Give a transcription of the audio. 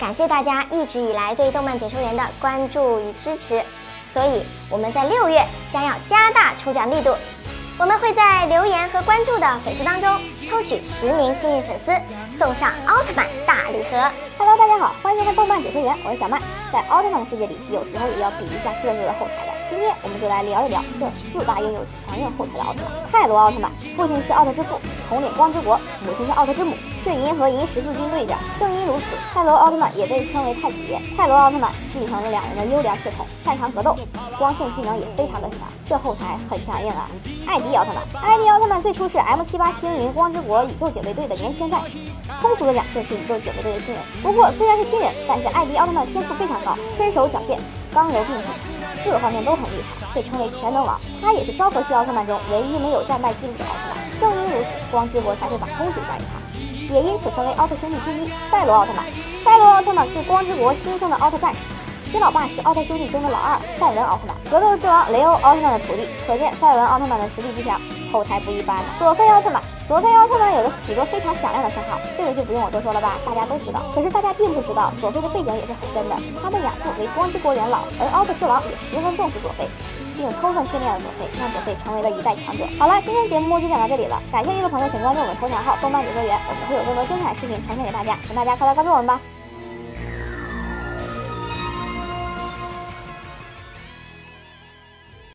感谢大家一直以来对动漫解说员的关注与支持，所以我们在六月将要加大抽奖力度。我们会在留言和关注的粉丝当中抽取十名幸运粉丝，送上奥特曼大礼盒。Hello，大家好，欢迎收看动漫解说员，我是小麦。在奥特曼的世界里，有时候也要比一下各自的后台的。今天我们就来聊一聊这四大拥有强韧后台的奥特曼。泰罗奥特曼，父亲是奥特之父，统领光之国；母亲是奥特之母，是银河银十字军队长。正因如此，泰罗奥特曼也被称为太子爷。泰罗奥特曼继承了两人的优良血统，擅长格斗，光线技能也非常的强，这后台很强硬啊。艾迪奥特曼，艾迪奥特曼最初是 M 七八星云光之国宇宙警卫队的年轻战士，通俗的讲就是宇宙警卫队的新人。不过虽然是新人，但是艾迪奥特曼天赋非常身手矫健，刚柔并济。各方面都很厉害，被称为全能王。他也是昭和系奥特曼中唯一没有战败记录的奥特曼。正因如此，光之国才会把公主嫁给他，也因此成为奥特兄弟之一。赛罗奥特曼，赛罗奥特曼是光之国新生的奥特战士，其老爸是奥特兄弟中的老二赛文奥特曼，格斗之王雷欧奥特曼的徒弟。可见赛文奥特曼的实力之强，后台不一般呢。佐菲奥特曼。佐菲奥特曼有着许多非常响亮的称号，这个就不用我多说了吧，大家都知道。可是大家并不知道，佐菲的背景也是很深的。他的养父为光之国元老，而奥特之王也十分重视佐菲，并充分训练了佐菲，让佐菲成为了一代强者。好了，今天节目就讲到这里了，感兴趣的朋友请关注我们头条号“动漫解说员”，我们会有更多精彩视频呈现给大家，请大家快来关注我们吧。